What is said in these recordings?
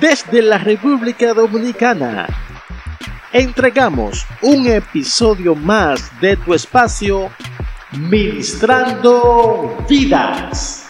Desde la República Dominicana, entregamos un episodio más de tu espacio Ministrando Vidas.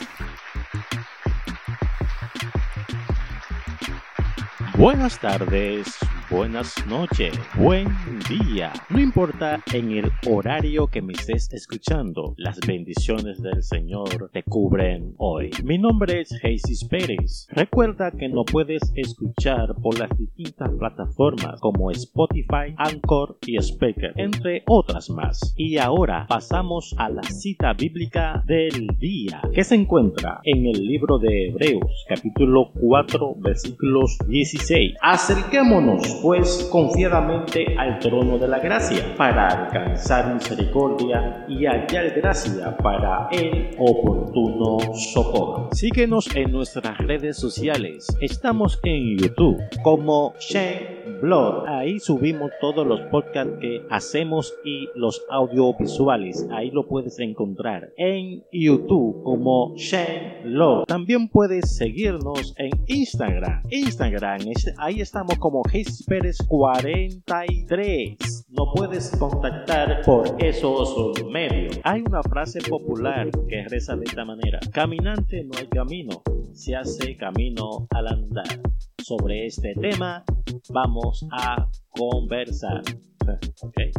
Buenas tardes, buenas noches, buen día. No importa en el horario que me estés escuchando, las bendiciones del Señor te cubren hoy. Mi nombre es Jesus Pérez. Recuerda que no puedes escuchar por las distintas plataformas como Spotify, Anchor y Speaker, entre otras más. Y ahora pasamos a la cita bíblica del día, que se encuentra en el libro de Hebreos, capítulo 4, versículos 16. Acerquémonos pues confiadamente al trono de la gracia para alcanzar misericordia y hallar gracia para el oportuno socorro. Síguenos en nuestras redes sociales. Estamos en YouTube como Shane Blog. Ahí subimos todos los podcasts que hacemos y los audiovisuales. Ahí lo puedes encontrar en YouTube como Shane Blog. También puedes seguirnos en Instagram. Instagram, ahí estamos como Jesus Pérez 43. No puedes contactar por esos medios. Hay una frase popular que reza de esta manera. Caminante no hay camino, se hace camino al andar. Sobre este tema vamos a conversar. Okay.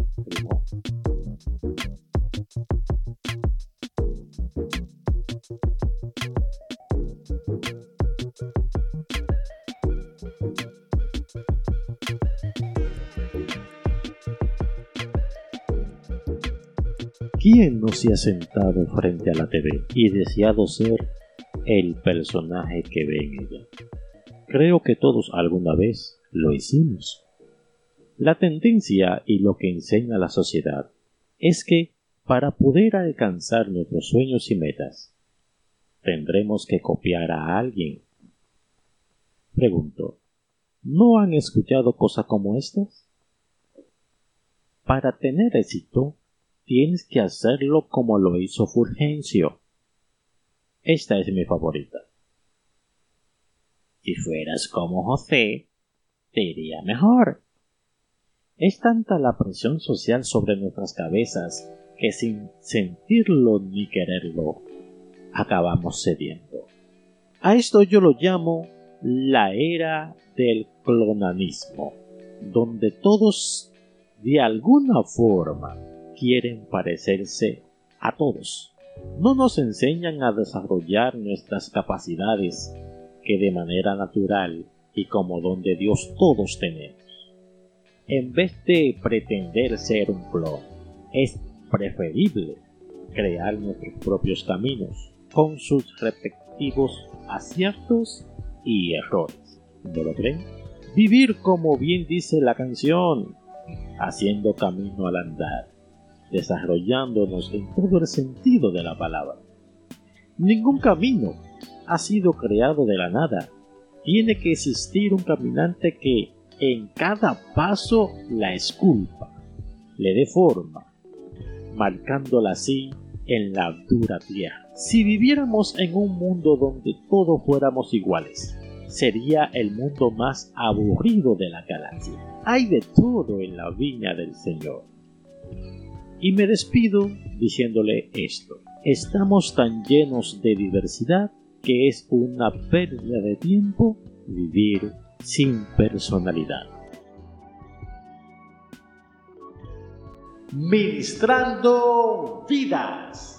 ¿Quién no se ha sentado frente a la TV y deseado ser el personaje que ve en ella? Creo que todos alguna vez lo hicimos. La tendencia y lo que enseña la sociedad es que para poder alcanzar nuestros sueños y metas, tendremos que copiar a alguien. Pregunto, ¿no han escuchado cosas como estas? Para tener éxito, tienes que hacerlo como lo hizo Fulgencio. Esta es mi favorita. Si fueras como José, te iría mejor. Es tanta la presión social sobre nuestras cabezas que sin sentirlo ni quererlo, acabamos cediendo. A esto yo lo llamo la era del clonanismo, donde todos de alguna forma quieren parecerse a todos. No nos enseñan a desarrollar nuestras capacidades que de manera natural y como don de Dios todos tenemos. En vez de pretender ser un clon, es preferible crear nuestros propios caminos con sus respectivos aciertos y errores. ¿No lo creen? Vivir como bien dice la canción, haciendo camino al andar desarrollándonos en todo el sentido de la palabra. Ningún camino ha sido creado de la nada. Tiene que existir un caminante que en cada paso la esculpa, le dé forma, marcándola así en la dura tierra. Si viviéramos en un mundo donde todos fuéramos iguales, sería el mundo más aburrido de la galaxia. Hay de todo en la viña del Señor. Y me despido diciéndole esto. Estamos tan llenos de diversidad que es una pérdida de tiempo vivir sin personalidad. Ministrando vidas.